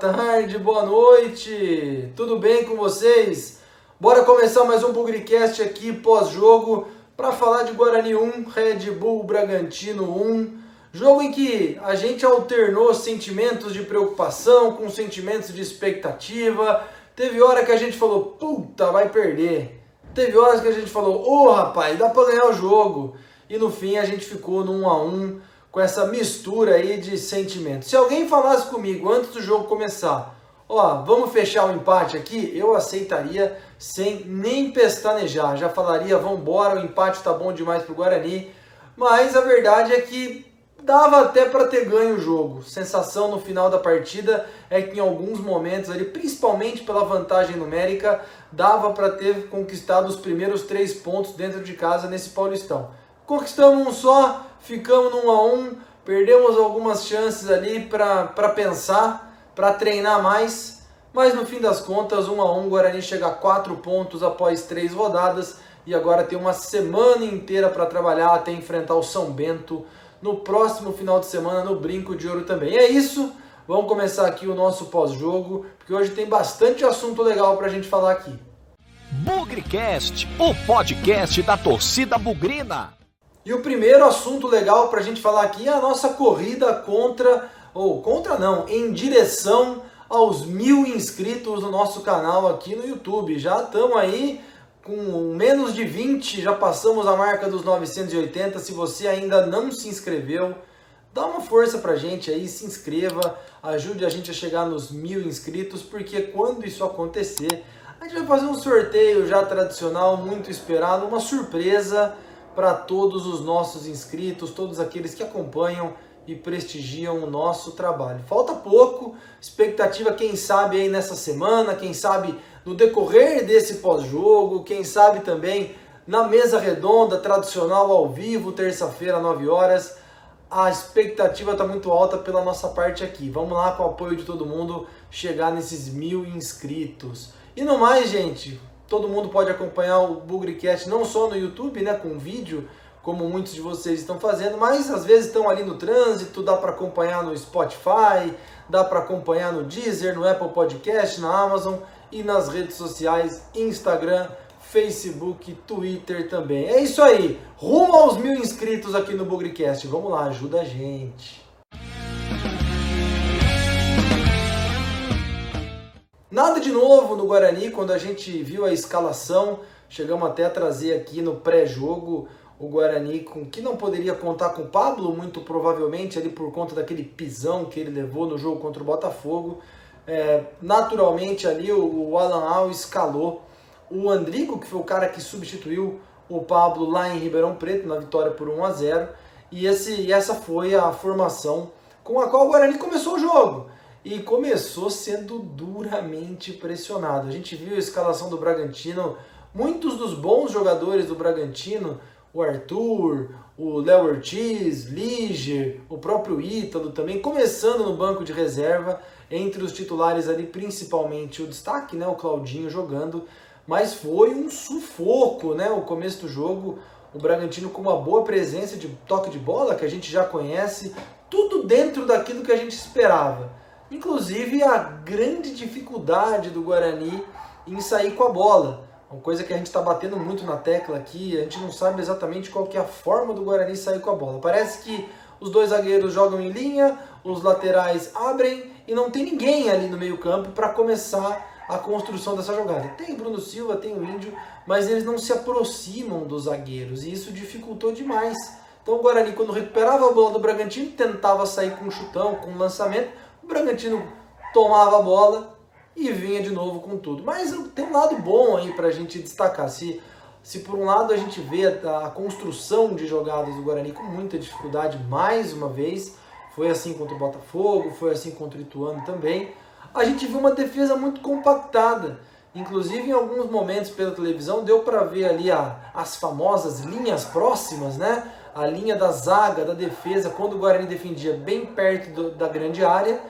tarde, boa noite. Tudo bem com vocês? Bora começar mais um Bugrecast aqui pós-jogo para falar de Guarani 1, Red Bull Bragantino 1. Jogo em que a gente alternou sentimentos de preocupação com sentimentos de expectativa. Teve hora que a gente falou, puta, vai perder. Teve horas que a gente falou, ô oh, rapaz, dá para ganhar o jogo. E no fim a gente ficou no 1 a 1 com essa mistura aí de sentimentos. Se alguém falasse comigo antes do jogo começar, ó, vamos fechar o empate aqui, eu aceitaria sem nem pestanejar. Já falaria, vamos embora, o empate tá bom demais pro Guarani. Mas a verdade é que dava até para ter ganho o jogo. Sensação no final da partida é que em alguns momentos ali, principalmente pela vantagem numérica, dava para ter conquistado os primeiros três pontos dentro de casa nesse Paulistão. Conquistamos um só, ficamos 1 a 1, perdemos algumas chances ali para pensar, para treinar mais, mas no fim das contas, 1 a 1, Guarani chega a 4 pontos após 3 rodadas e agora tem uma semana inteira para trabalhar até enfrentar o São Bento no próximo final de semana no Brinco de Ouro também. E é isso, vamos começar aqui o nosso pós-jogo, porque hoje tem bastante assunto legal para a gente falar aqui. Bugrecast, o podcast da torcida bugrina. E o primeiro assunto legal para a gente falar aqui é a nossa corrida contra, ou contra não, em direção aos mil inscritos no nosso canal aqui no YouTube. Já estamos aí com menos de 20, já passamos a marca dos 980. Se você ainda não se inscreveu, dá uma força pra gente aí, se inscreva, ajude a gente a chegar nos mil inscritos, porque quando isso acontecer, a gente vai fazer um sorteio já tradicional, muito esperado, uma surpresa para todos os nossos inscritos, todos aqueles que acompanham e prestigiam o nosso trabalho. Falta pouco, expectativa quem sabe aí nessa semana, quem sabe no decorrer desse pós-jogo, quem sabe também na mesa redonda tradicional ao vivo, terça-feira, 9 horas. A expectativa está muito alta pela nossa parte aqui. Vamos lá, com o apoio de todo mundo, chegar nesses mil inscritos. E no mais, gente, todo mundo pode acompanhar o Bugrecast não só no YouTube, né, com vídeo, como muitos de vocês estão fazendo, mas às vezes estão ali no trânsito, dá para acompanhar no Spotify, dá para acompanhar no Deezer, no Apple Podcast, na Amazon e nas redes sociais, Instagram, Facebook, Twitter também. É isso aí, rumo aos mil inscritos aqui no Bugrecast. Vamos lá, ajuda a gente. Nada de novo no Guarani quando a gente viu a escalação. Chegamos até a trazer aqui no pré-jogo o Guarani com que não poderia contar com o Pablo, muito provavelmente ali por conta daquele pisão que ele levou no jogo contra o Botafogo. É, naturalmente ali o, o Alan Al escalou o Andrigo, que foi o cara que substituiu o Pablo lá em Ribeirão Preto na vitória por 1 a 0 e, esse, e essa foi a formação com a qual o Guarani começou o jogo e começou sendo duramente pressionado. A gente viu a escalação do Bragantino, muitos dos bons jogadores do Bragantino, o Arthur, o Léo Ortiz, Liger, o próprio Ítalo também, começando no banco de reserva, entre os titulares ali, principalmente o destaque, né, o Claudinho jogando, mas foi um sufoco, né, o começo do jogo, o Bragantino com uma boa presença de toque de bola, que a gente já conhece, tudo dentro daquilo que a gente esperava. Inclusive a grande dificuldade do Guarani em sair com a bola. Uma coisa que a gente está batendo muito na tecla aqui, a gente não sabe exatamente qual que é a forma do Guarani sair com a bola. Parece que os dois zagueiros jogam em linha, os laterais abrem e não tem ninguém ali no meio campo para começar a construção dessa jogada. Tem Bruno Silva, tem o Índio, mas eles não se aproximam dos zagueiros e isso dificultou demais. Então o Guarani, quando recuperava a bola do Bragantino, tentava sair com um chutão, com um lançamento, Bragantino tomava a bola e vinha de novo com tudo. Mas tem um lado bom aí para a gente destacar. Se, se por um lado a gente vê a, a construção de jogadas do Guarani com muita dificuldade, mais uma vez, foi assim contra o Botafogo, foi assim contra o Ituano também, a gente viu uma defesa muito compactada. Inclusive, em alguns momentos pela televisão, deu para ver ali a, as famosas linhas próximas, né? A linha da zaga, da defesa, quando o Guarani defendia bem perto do, da grande área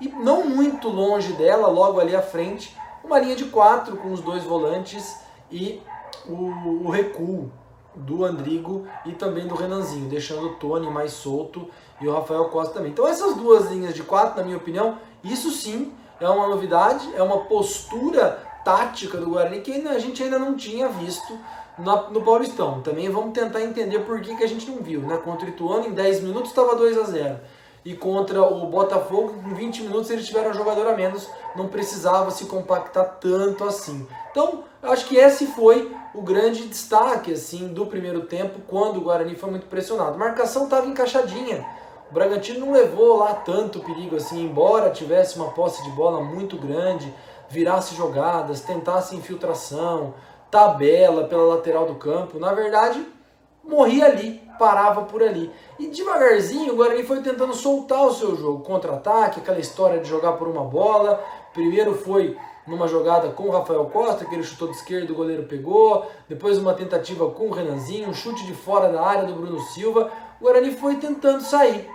e não muito longe dela, logo ali à frente, uma linha de quatro com os dois volantes e o, o recuo do Andrigo e também do Renanzinho, deixando o Tony mais solto e o Rafael Costa também. Então essas duas linhas de quatro, na minha opinião, isso sim é uma novidade, é uma postura tática do Guarani que a gente ainda não tinha visto no Paulistão. Também vamos tentar entender por que, que a gente não viu. Né? Contra o Ituano, em 10 minutos estava 2 a 0 E contra o Botafogo, em 20 minutos eles tiveram um jogador a menos, não precisava se compactar tanto assim. Então, acho que esse foi o grande destaque assim do primeiro tempo, quando o Guarani foi muito pressionado. A marcação estava encaixadinha. O Bragantino não levou lá tanto perigo assim, embora tivesse uma posse de bola muito grande, virasse jogadas, tentasse infiltração, tabela pela lateral do campo. Na verdade, morria ali, parava por ali. E devagarzinho o Guarani foi tentando soltar o seu jogo, contra-ataque, aquela história de jogar por uma bola. Primeiro foi numa jogada com o Rafael Costa, que ele chutou de esquerda, o goleiro pegou. Depois uma tentativa com o Renanzinho, um chute de fora da área do Bruno Silva. O Guarani foi tentando sair.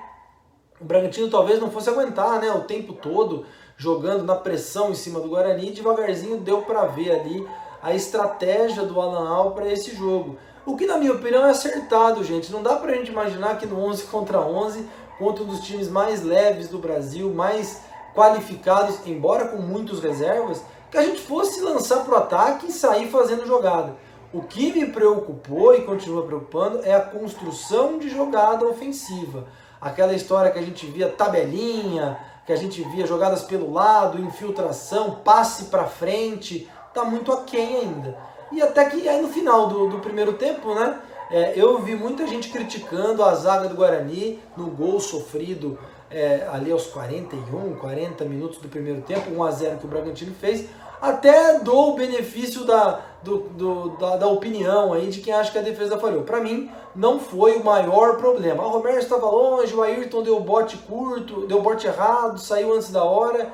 O Bragantino talvez não fosse aguentar né, o tempo todo jogando na pressão em cima do Guarani. Devagarzinho deu para ver ali a estratégia do Alan Al para esse jogo. O que, na minha opinião, é acertado, gente. Não dá para a gente imaginar que no 11 contra 11, contra um dos times mais leves do Brasil, mais qualificados, embora com muitos reservas, que a gente fosse lançar para o ataque e sair fazendo jogada. O que me preocupou e continua preocupando é a construção de jogada ofensiva. Aquela história que a gente via tabelinha, que a gente via jogadas pelo lado, infiltração, passe para frente, tá muito aquém ainda. E até que aí no final do, do primeiro tempo, né? É, eu vi muita gente criticando a zaga do Guarani no gol sofrido é, ali aos 41, 40 minutos do primeiro tempo, 1 a 0 que o Bragantino fez. Até dou o benefício da, do, do, da, da, opinião aí de quem acha que a defesa falhou. Para mim, não foi o maior problema. O Romero estava longe, o Ayrton deu bote curto, deu bote errado, saiu antes da hora.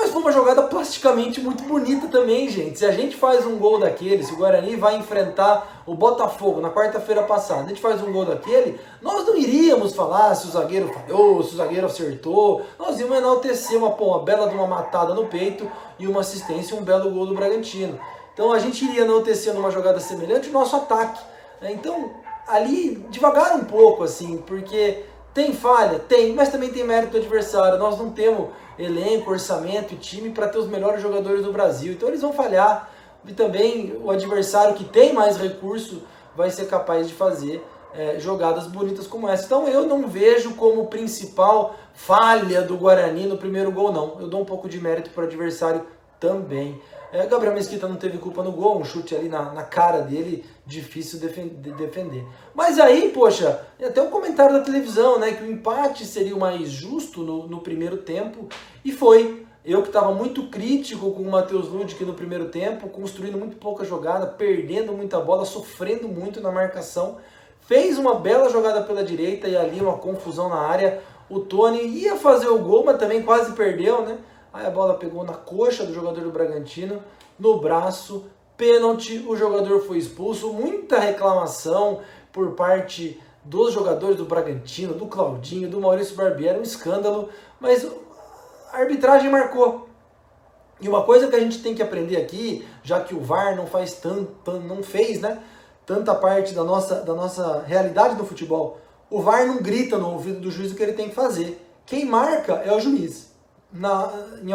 Mas foi uma jogada plasticamente muito bonita também, gente. Se a gente faz um gol daquele, se o Guarani vai enfrentar o Botafogo na quarta-feira passada, a gente faz um gol daquele, nós não iríamos falar se o zagueiro falhou, se o zagueiro acertou. Nós íamos enaltecer uma, pô, uma bela de uma matada no peito e uma assistência e um belo gol do Bragantino. Então a gente iria enaltecer numa jogada semelhante o nosso ataque. Né? Então, ali, devagar um pouco, assim, porque tem falha? Tem, mas também tem mérito do adversário. Nós não temos elenco, orçamento e time para ter os melhores jogadores do Brasil. Então eles vão falhar. E também o adversário que tem mais recurso vai ser capaz de fazer é, jogadas bonitas como essa. Então eu não vejo como principal falha do Guarani no primeiro gol, não. Eu dou um pouco de mérito para o adversário também. É, Gabriel Mesquita não teve culpa no gol, um chute ali na, na cara dele, difícil de defender. Mas aí, poxa, até o um comentário da televisão, né, que o empate seria o mais justo no, no primeiro tempo, e foi. Eu que estava muito crítico com o Matheus Ludic no primeiro tempo, construindo muito pouca jogada, perdendo muita bola, sofrendo muito na marcação, fez uma bela jogada pela direita e ali uma confusão na área. O Tony ia fazer o gol, mas também quase perdeu, né? Aí a bola pegou na coxa do jogador do Bragantino, no braço, pênalti, o jogador foi expulso, muita reclamação por parte dos jogadores do Bragantino, do Claudinho, do Maurício Barbieri, um escândalo, mas a arbitragem marcou. E uma coisa que a gente tem que aprender aqui, já que o VAR não faz tanto, não fez, né, tanta parte da nossa, da nossa realidade do futebol, o VAR não grita no ouvido do juiz o que ele tem que fazer. Quem marca é o juiz na,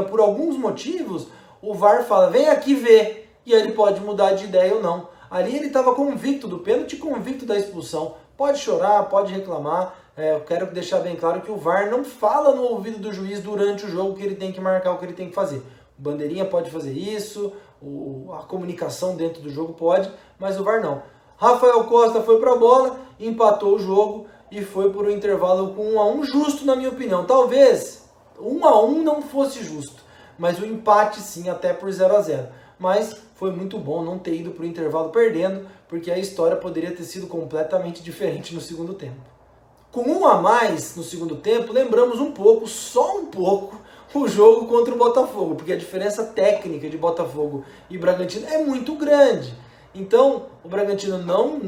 por alguns motivos, o VAR fala, vem aqui ver, e aí ele pode mudar de ideia ou não. Ali ele estava convicto do pênalti, convicto da expulsão. Pode chorar, pode reclamar. É, eu quero deixar bem claro que o VAR não fala no ouvido do juiz durante o jogo que ele tem que marcar o que ele tem que fazer. O bandeirinha pode fazer isso, o, a comunicação dentro do jogo pode, mas o VAR não. Rafael Costa foi para a bola, empatou o jogo e foi por um intervalo com 1 a 1 justo na minha opinião. Talvez um a um não fosse justo, mas o empate sim, até por 0 a 0 Mas foi muito bom não ter ido para o intervalo perdendo, porque a história poderia ter sido completamente diferente no segundo tempo. Com um a mais no segundo tempo, lembramos um pouco, só um pouco, o jogo contra o Botafogo, porque a diferença técnica de Botafogo e Bragantino é muito grande. Então, o Bragantino não,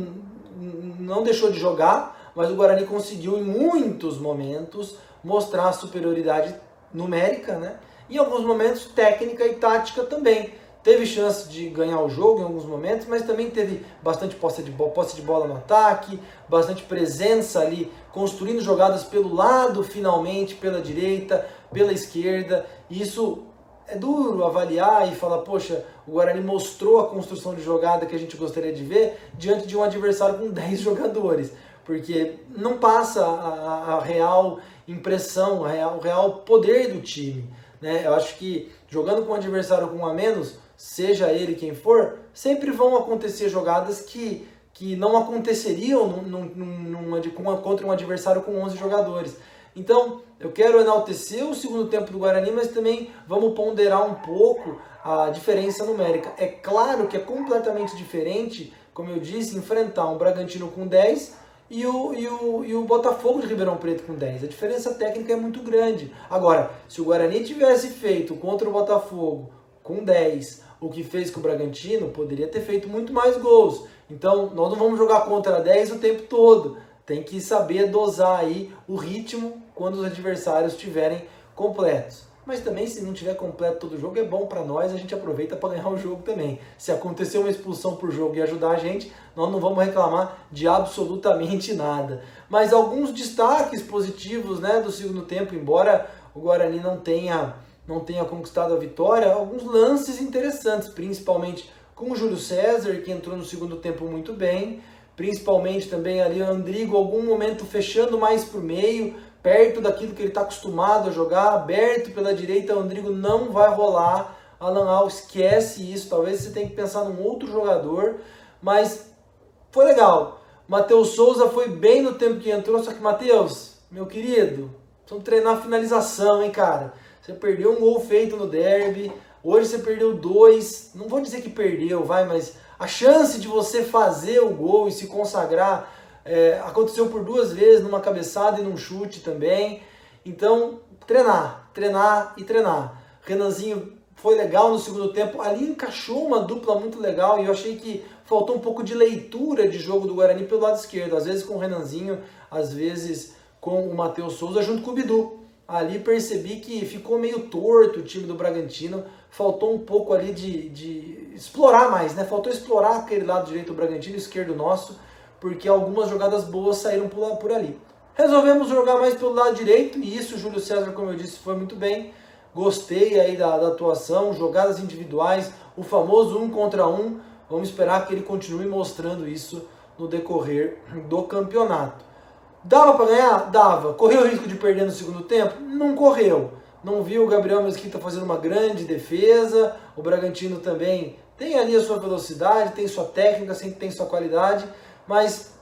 não deixou de jogar, mas o Guarani conseguiu em muitos momentos mostrar a superioridade numérica, né? Em alguns momentos técnica e tática também. Teve chance de ganhar o jogo em alguns momentos, mas também teve bastante posse de, posse de bola no ataque, bastante presença ali, construindo jogadas pelo lado finalmente, pela direita, pela esquerda. Isso é duro avaliar e falar, poxa, o Guarani mostrou a construção de jogada que a gente gostaria de ver diante de um adversário com 10 jogadores, porque não passa a, a real impressão, real, real poder do time. Né? Eu acho que jogando com um adversário com um a menos, seja ele quem for, sempre vão acontecer jogadas que, que não aconteceriam num, num, contra um adversário com 11 jogadores. Então, eu quero enaltecer o segundo tempo do Guarani, mas também vamos ponderar um pouco a diferença numérica. É claro que é completamente diferente, como eu disse, enfrentar um Bragantino com 10 e o, e o, e o Botafogo de Ribeirão Preto com 10. A diferença técnica é muito grande. Agora, se o Guarani tivesse feito contra o Botafogo com 10 o que fez com o Bragantino, poderia ter feito muito mais gols. Então, nós não vamos jogar contra 10 o tempo todo. Tem que saber dosar aí o ritmo quando os adversários estiverem completos. Mas também, se não tiver completo todo o jogo, é bom para nós, a gente aproveita para ganhar o jogo também. Se acontecer uma expulsão por jogo e ajudar a gente, nós não vamos reclamar de absolutamente nada. Mas alguns destaques positivos né, do segundo tempo, embora o Guarani não tenha, não tenha conquistado a vitória, alguns lances interessantes, principalmente com o Júlio César, que entrou no segundo tempo muito bem, principalmente também ali o Andrigo, algum momento fechando mais para o meio, perto daquilo que ele está acostumado a jogar, aberto pela direita, o Rodrigo não vai rolar. Alan Al esquece isso, talvez você tenha que pensar num outro jogador, mas foi legal. Matheus Souza foi bem no tempo que entrou, só que Matheus, meu querido, vamos treinar a finalização, hein, cara? Você perdeu um gol feito no derby, hoje você perdeu dois, não vou dizer que perdeu, vai, mas a chance de você fazer o gol e se consagrar é, aconteceu por duas vezes, numa cabeçada e num chute também. Então, treinar, treinar e treinar. Renanzinho foi legal no segundo tempo. Ali encaixou uma dupla muito legal e eu achei que faltou um pouco de leitura de jogo do Guarani pelo lado esquerdo. Às vezes com o Renanzinho, às vezes com o Matheus Souza junto com o Bidu. Ali percebi que ficou meio torto o time do Bragantino. Faltou um pouco ali de, de explorar mais, né? Faltou explorar aquele lado direito do Bragantino, esquerdo nosso porque algumas jogadas boas saíram por, por ali. Resolvemos jogar mais pelo lado direito e isso o Júlio César, como eu disse, foi muito bem. Gostei aí da, da atuação, jogadas individuais, o famoso um contra um. Vamos esperar que ele continue mostrando isso no decorrer do campeonato. Dava para ganhar? Dava. Correu o risco de perder no segundo tempo? Não correu. Não viu o Gabriel Mesquita fazendo uma grande defesa. O Bragantino também tem ali a sua velocidade, tem sua técnica, sempre tem sua qualidade mas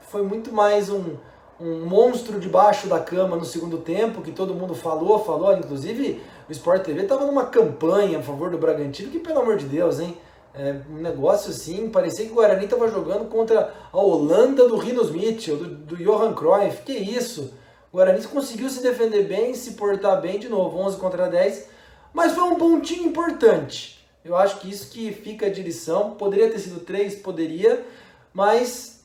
foi muito mais um, um monstro debaixo da cama no segundo tempo, que todo mundo falou, falou, inclusive o Sport TV estava numa campanha a favor do Bragantino, que pelo amor de Deus, hein? É, um negócio assim, parecia que o Guarani estava jogando contra a Holanda do Rinos Mitchell, do, do Johan Cruyff, que isso? O Guarani conseguiu se defender bem, se portar bem de novo, 11 contra 10, mas foi um pontinho importante. Eu acho que isso que fica de lição, poderia ter sido 3, poderia, mas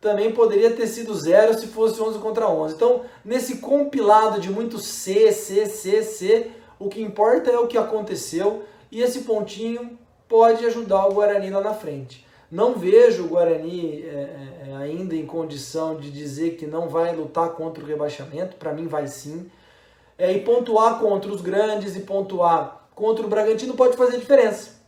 também poderia ter sido zero se fosse 11 contra 11. Então, nesse compilado de muito C, C, C, C, o que importa é o que aconteceu e esse pontinho pode ajudar o Guarani lá na frente. Não vejo o Guarani é, é, é ainda em condição de dizer que não vai lutar contra o rebaixamento, para mim vai sim. É, e pontuar contra os grandes e pontuar contra o Bragantino pode fazer diferença.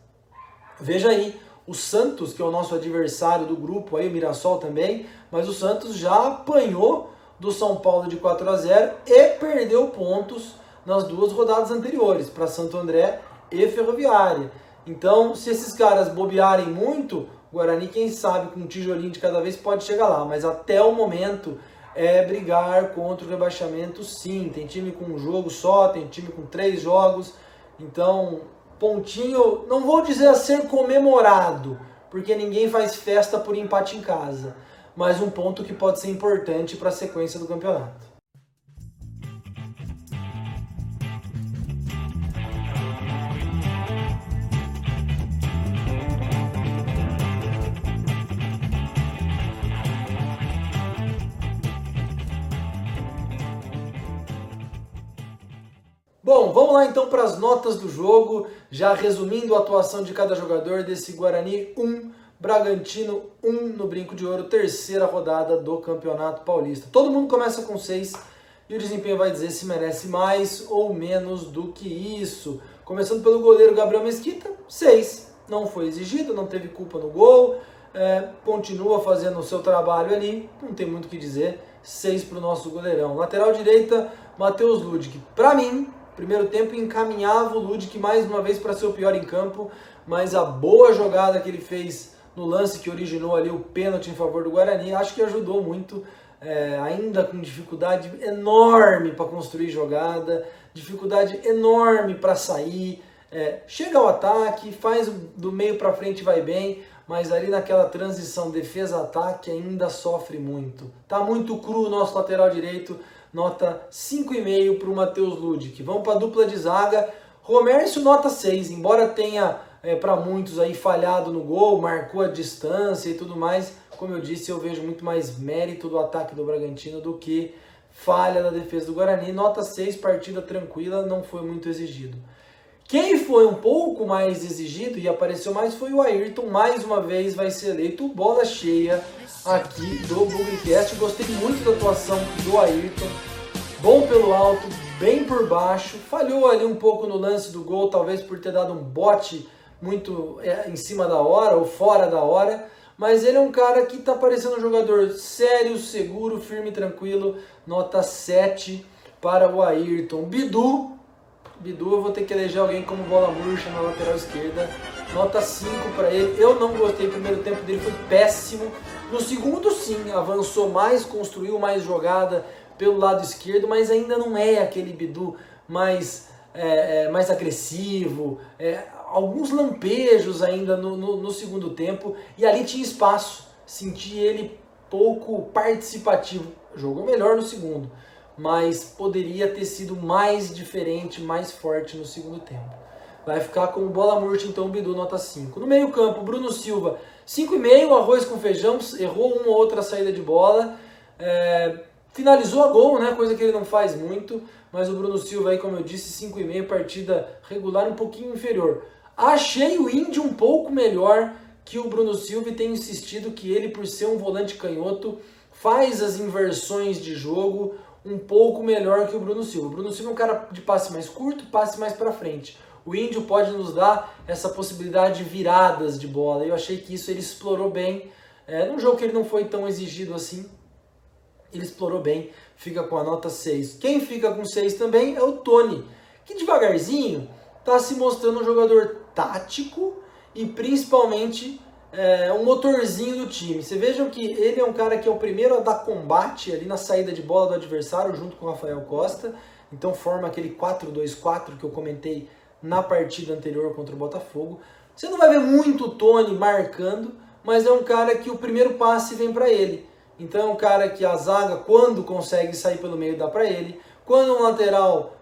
Veja aí, o Santos, que é o nosso adversário do grupo, aí, o Mirassol também, mas o Santos já apanhou do São Paulo de 4 a 0 e perdeu pontos nas duas rodadas anteriores, para Santo André e Ferroviária. Então, se esses caras bobearem muito, o Guarani, quem sabe, com um tijolinho de cada vez pode chegar lá, mas até o momento é brigar contra o rebaixamento sim. Tem time com um jogo só, tem time com três jogos, então pontinho, não vou dizer a ser comemorado, porque ninguém faz festa por empate em casa, mas um ponto que pode ser importante para a sequência do campeonato. Bom, vamos lá então para as notas do jogo, já resumindo a atuação de cada jogador desse Guarani 1, Bragantino 1 no Brinco de Ouro, terceira rodada do Campeonato Paulista. Todo mundo começa com 6, e o desempenho vai dizer se merece mais ou menos do que isso. Começando pelo goleiro Gabriel Mesquita, 6. Não foi exigido, não teve culpa no gol, é, continua fazendo o seu trabalho ali, não tem muito o que dizer. 6 para o nosso goleirão. Lateral direita, Matheus Ludic. Para mim, primeiro tempo encaminhava o Ludic mais uma vez para ser o pior em campo, mas a boa jogada que ele fez no lance que originou ali o pênalti em favor do Guarani, acho que ajudou muito é, ainda com dificuldade enorme para construir jogada, dificuldade enorme para sair. É, chega ao ataque, faz do meio para frente vai bem, mas ali naquela transição defesa-ataque ainda sofre muito. Tá muito cru o nosso lateral direito, nota 5,5 para o Matheus Ludic. Vamos para a dupla de zaga. Romércio nota 6, embora tenha é, para muitos aí falhado no gol, marcou a distância e tudo mais como eu disse, eu vejo muito mais mérito do ataque do Bragantino do que falha da defesa do Guarani. Nota 6, partida tranquila, não foi muito exigido. Quem foi um pouco mais exigido e apareceu mais foi o Ayrton. Mais uma vez vai ser eleito bola cheia aqui do Bugrecast. Gostei muito da atuação do Ayrton. Bom pelo alto, bem por baixo. Falhou ali um pouco no lance do gol, talvez por ter dado um bote muito é, em cima da hora ou fora da hora mas ele é um cara que está parecendo um jogador sério, seguro, firme, tranquilo. Nota 7 para o Ayrton. Bidu, Bidu eu vou ter que eleger alguém como bola murcha na lateral esquerda. Nota 5 para ele. Eu não gostei, o primeiro tempo dele foi péssimo. No segundo, sim, avançou mais, construiu mais jogada pelo lado esquerdo, mas ainda não é aquele Bidu mais, é, é, mais agressivo. É, alguns lampejos ainda no, no, no, segundo tempo e ali tinha espaço. Senti ele pouco participativo. Jogou melhor no segundo, mas poderia ter sido mais diferente, mais forte no segundo tempo. Vai ficar com bola murcha, então Bidu nota 5. No meio campo, Bruno Silva, 5,5, arroz com feijão, errou uma ou outra saída de bola. É, finalizou a gol, né? Coisa que ele não faz muito. Mas o Bruno Silva aí, como eu disse, 5,5, partida regular um pouquinho inferior. Achei o Indy um pouco melhor que o Bruno Silva e tenho insistido que ele, por ser um volante canhoto, faz as inversões de jogo um pouco melhor que o Bruno Silva. O Bruno Silva é um cara de passe mais curto, passe mais para frente. O Índio pode nos dar essa possibilidade de viradas de bola. Eu achei que isso ele explorou bem. É, num jogo que ele não foi tão exigido assim, ele explorou bem, fica com a nota 6. Quem fica com 6 também é o Tony, que devagarzinho está se mostrando um jogador tático e principalmente é, um motorzinho do time. Você vejam que ele é um cara que é o primeiro a dar combate ali na saída de bola do adversário junto com o Rafael Costa. Então forma aquele 4-2-4 que eu comentei na partida anterior contra o Botafogo. Você não vai ver muito o Tony marcando, mas é um cara que o primeiro passe vem para ele. Então é um cara que a zaga, quando consegue sair pelo meio, dá para ele. Quando um lateral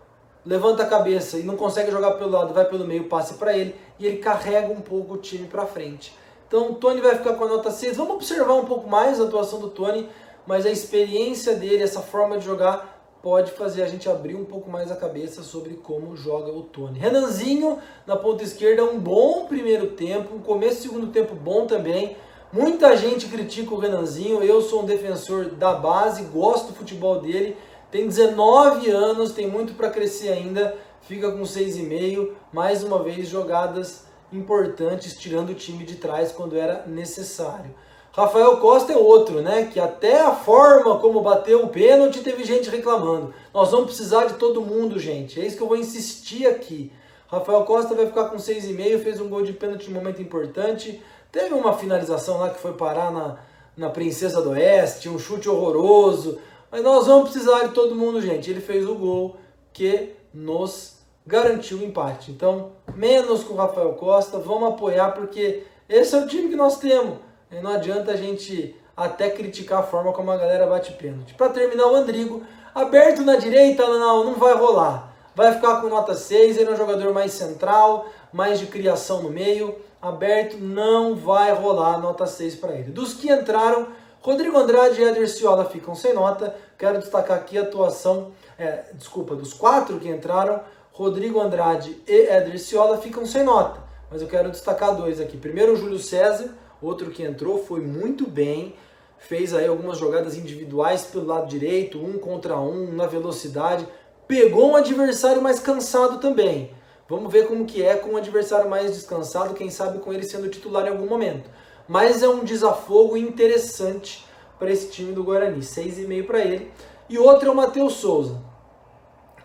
levanta a cabeça e não consegue jogar pelo lado, vai pelo meio, passe para ele e ele carrega um pouco o time para frente. Então o Tony vai ficar com a nota 6. Vamos observar um pouco mais a atuação do Tony, mas a experiência dele, essa forma de jogar, pode fazer a gente abrir um pouco mais a cabeça sobre como joga o Tony. Renanzinho na ponta esquerda, um bom primeiro tempo, um começo do segundo tempo bom também. Muita gente critica o Renanzinho, eu sou um defensor da base, gosto do futebol dele, tem 19 anos, tem muito para crescer ainda, fica com 6,5. Mais uma vez, jogadas importantes, tirando o time de trás quando era necessário. Rafael Costa é outro, né? Que até a forma como bateu o pênalti teve gente reclamando. Nós vamos precisar de todo mundo, gente. É isso que eu vou insistir aqui. Rafael Costa vai ficar com 6,5, fez um gol de pênalti um momento importante. Teve uma finalização lá que foi parar na, na Princesa do Oeste, um chute horroroso. Mas nós vamos precisar de todo mundo, gente. Ele fez o gol que nos garantiu o empate. Então, menos com o Rafael Costa, vamos apoiar porque esse é o time que nós temos. Não adianta a gente até criticar a forma como a galera bate pênalti. Para terminar, o Andrigo, aberto na direita, não, não vai rolar. Vai ficar com nota 6, ele é um jogador mais central, mais de criação no meio. Aberto não vai rolar nota 6 para ele. Dos que entraram, Rodrigo Andrade e Eder Ciola ficam sem nota. Quero destacar aqui a atuação, é, desculpa, dos quatro que entraram, Rodrigo Andrade e Eder Ciola ficam sem nota. Mas eu quero destacar dois aqui. Primeiro o Júlio César, outro que entrou, foi muito bem, fez aí algumas jogadas individuais pelo lado direito, um contra um, na velocidade, pegou um adversário mais cansado também. Vamos ver como que é com um adversário mais descansado, quem sabe com ele sendo titular em algum momento. Mas é um desafogo interessante para esse time do Guarani, 6,5 para ele. E outro é o Matheus Souza,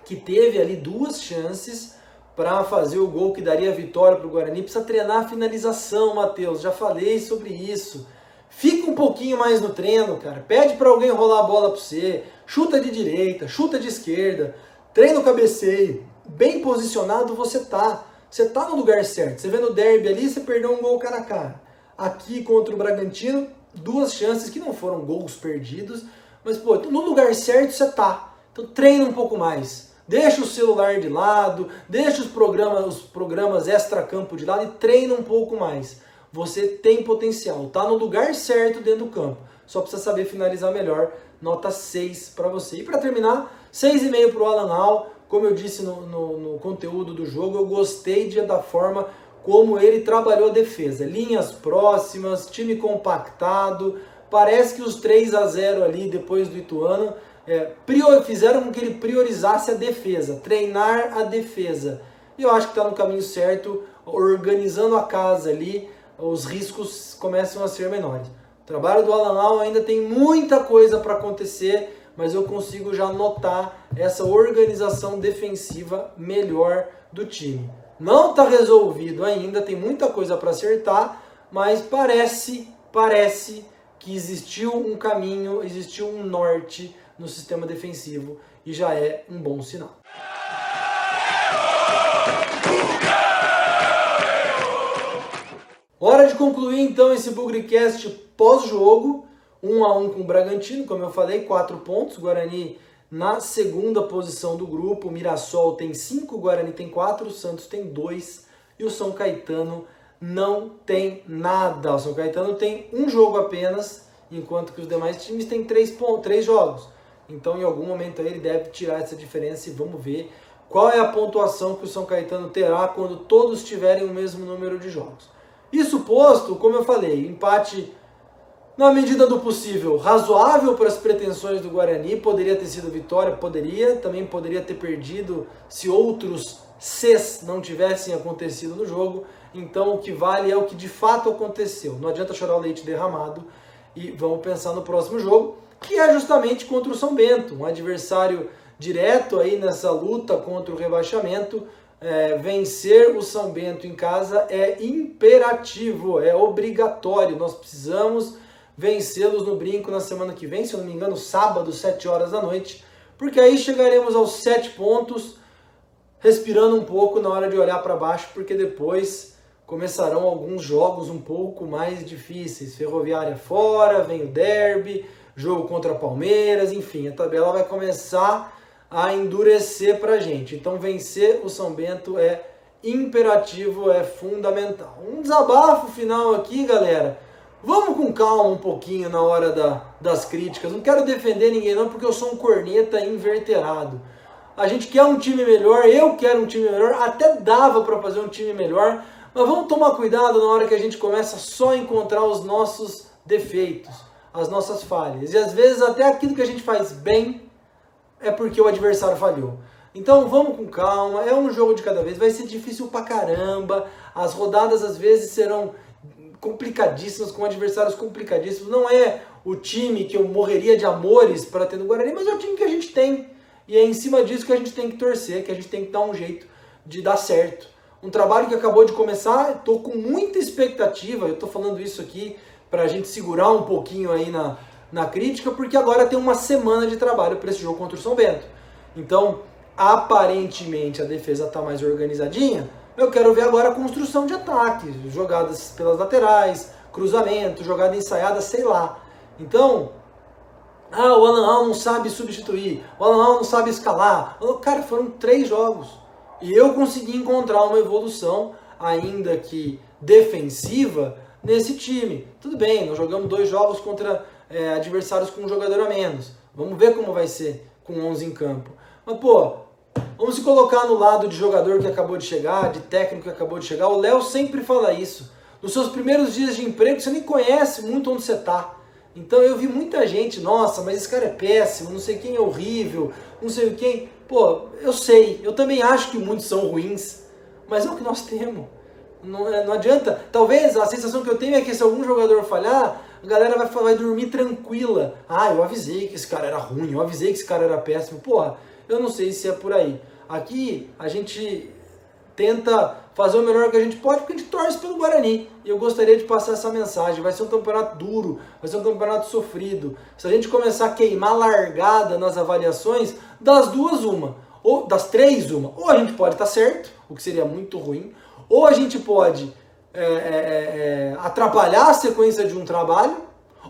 que teve ali duas chances para fazer o gol que daria a vitória para o Guarani. Precisa treinar a finalização, Matheus. Já falei sobre isso. Fica um pouquinho mais no treino, cara. Pede para alguém rolar a bola para você. Chuta de direita, chuta de esquerda. Treina o cabeceio. Bem posicionado você tá. Você tá no lugar certo. Você vê no derby ali, você perdeu um gol cara a cara. Aqui contra o Bragantino, duas chances que não foram gols perdidos. Mas, pô, no lugar certo você tá. Então treina um pouco mais deixa o celular de lado, deixa os programas, os programas extra-campo de lado e treina um pouco mais. Você tem potencial, tá no lugar certo dentro do campo. Só precisa saber finalizar melhor. Nota 6 para você. E para terminar, 6,5 para o Alan Al. Como eu disse no, no, no, conteúdo do jogo, eu gostei de, da forma como ele trabalhou a defesa. Linhas próximas, time compactado. Parece que os 3 a 0 ali depois do Ituano é, prior, fizeram com que ele priorizasse a defesa, treinar a defesa. E eu acho que está no caminho certo, organizando a casa ali, os riscos começam a ser menores. O trabalho do Alan Lau ainda tem muita coisa para acontecer, mas eu consigo já notar essa organização defensiva melhor do time. Não está resolvido ainda, tem muita coisa para acertar, mas parece, parece que existiu um caminho, existiu um norte no sistema defensivo e já é um bom sinal. Hora de concluir então esse Bugrecast pós-jogo, 1 a 1 com o Bragantino, como eu falei, 4 pontos, Guarani na segunda posição do grupo, o Mirassol tem 5, o Guarani tem 4, o Santos tem 2 e o São Caetano não tem nada. O São Caetano tem um jogo apenas, enquanto que os demais times têm 3 pontos, 3 jogos. Então, em algum momento ele deve tirar essa diferença e vamos ver qual é a pontuação que o São Caetano terá quando todos tiverem o mesmo número de jogos. Isso posto, como eu falei, empate na medida do possível razoável para as pretensões do Guarani, poderia ter sido vitória, poderia, também poderia ter perdido se outros Cs não tivessem acontecido no jogo. Então o que vale é o que de fato aconteceu. Não adianta chorar o leite derramado e vamos pensar no próximo jogo que é justamente contra o São Bento, um adversário direto aí nessa luta contra o rebaixamento. É, vencer o São Bento em casa é imperativo, é obrigatório. Nós precisamos vencê-los no brinco na semana que vem, se eu não me engano, sábado, 7 horas da noite, porque aí chegaremos aos 7 pontos, respirando um pouco na hora de olhar para baixo, porque depois começarão alguns jogos um pouco mais difíceis. Ferroviária fora, vem o derby, jogo contra Palmeiras, enfim, a tabela vai começar a endurecer para a gente. Então, vencer o São Bento é imperativo, é fundamental. Um desabafo final aqui, galera. Vamos com calma um pouquinho na hora da, das críticas. Não quero defender ninguém, não, porque eu sou um corneta inverterado. A gente quer um time melhor, eu quero um time melhor, até dava para fazer um time melhor, mas vamos tomar cuidado na hora que a gente começa só a encontrar os nossos defeitos as nossas falhas. E às vezes até aquilo que a gente faz bem é porque o adversário falhou. Então vamos com calma, é um jogo de cada vez, vai ser difícil pra caramba. As rodadas às vezes serão complicadíssimas, com adversários complicadíssimos. Não é o time que eu morreria de amores para ter no Guarani, mas é o time que a gente tem. E é em cima disso que a gente tem que torcer, que a gente tem que dar um jeito de dar certo. Um trabalho que acabou de começar, estou com muita expectativa, eu estou falando isso aqui para a gente segurar um pouquinho aí na, na crítica, porque agora tem uma semana de trabalho para esse jogo contra o São Bento. Então, aparentemente a defesa está mais organizadinha. Eu quero ver agora a construção de ataques, jogadas pelas laterais, cruzamento, jogada ensaiada, sei lá. Então, ah, o Alan Al não sabe substituir, o Alan Al não sabe escalar. Cara, foram três jogos. E eu consegui encontrar uma evolução, ainda que defensiva, nesse time. Tudo bem, nós jogamos dois jogos contra é, adversários com um jogador a menos. Vamos ver como vai ser com 11 em campo. Mas, pô, vamos se colocar no lado de jogador que acabou de chegar, de técnico que acabou de chegar. O Léo sempre fala isso. Nos seus primeiros dias de emprego, você nem conhece muito onde você está. Então eu vi muita gente, nossa, mas esse cara é péssimo, não sei quem é horrível, não sei quem. Pô, eu sei, eu também acho que muitos são ruins, mas é o que nós temos. Não, é, não adianta. Talvez a sensação que eu tenho é que se algum jogador falhar, a galera vai, vai dormir tranquila. Ah, eu avisei que esse cara era ruim, eu avisei que esse cara era péssimo. Porra, eu não sei se é por aí. Aqui a gente tenta fazer o melhor que a gente pode, porque a gente torce pelo Guarani. E eu gostaria de passar essa mensagem. Vai ser um campeonato duro, vai ser um campeonato sofrido. Se a gente começar a queimar largada nas avaliações, das duas, uma. Ou das três, uma. Ou a gente pode estar certo, o que seria muito ruim, ou a gente pode é, é, é, é, atrapalhar a sequência de um trabalho,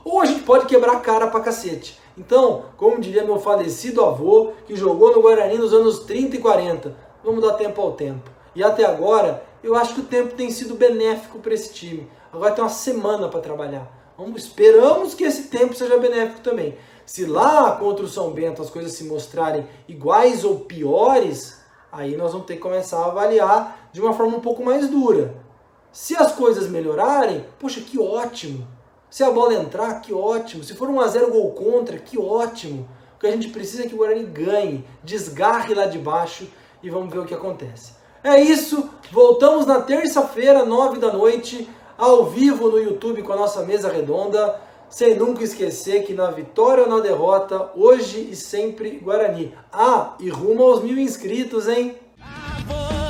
ou a gente pode quebrar a cara pra cacete. Então, como diria meu falecido avô, que jogou no Guarani nos anos 30 e 40, vamos dar tempo ao tempo. E até agora, eu acho que o tempo tem sido benéfico para esse time. Agora tem uma semana para trabalhar. Vamos, esperamos que esse tempo seja benéfico também. Se lá contra o São Bento as coisas se mostrarem iguais ou piores, aí nós vamos ter que começar a avaliar de uma forma um pouco mais dura. Se as coisas melhorarem, poxa, que ótimo. Se a bola entrar, que ótimo. Se for um a 0 gol contra, que ótimo. O que a gente precisa é que o Guarani ganhe, desgarre lá de baixo e vamos ver o que acontece. É isso, voltamos na terça-feira, nove da noite, ao vivo no YouTube com a nossa mesa redonda sem nunca esquecer que na vitória ou na derrota, hoje e sempre Guarani. Ah, e rumo aos mil inscritos, hein?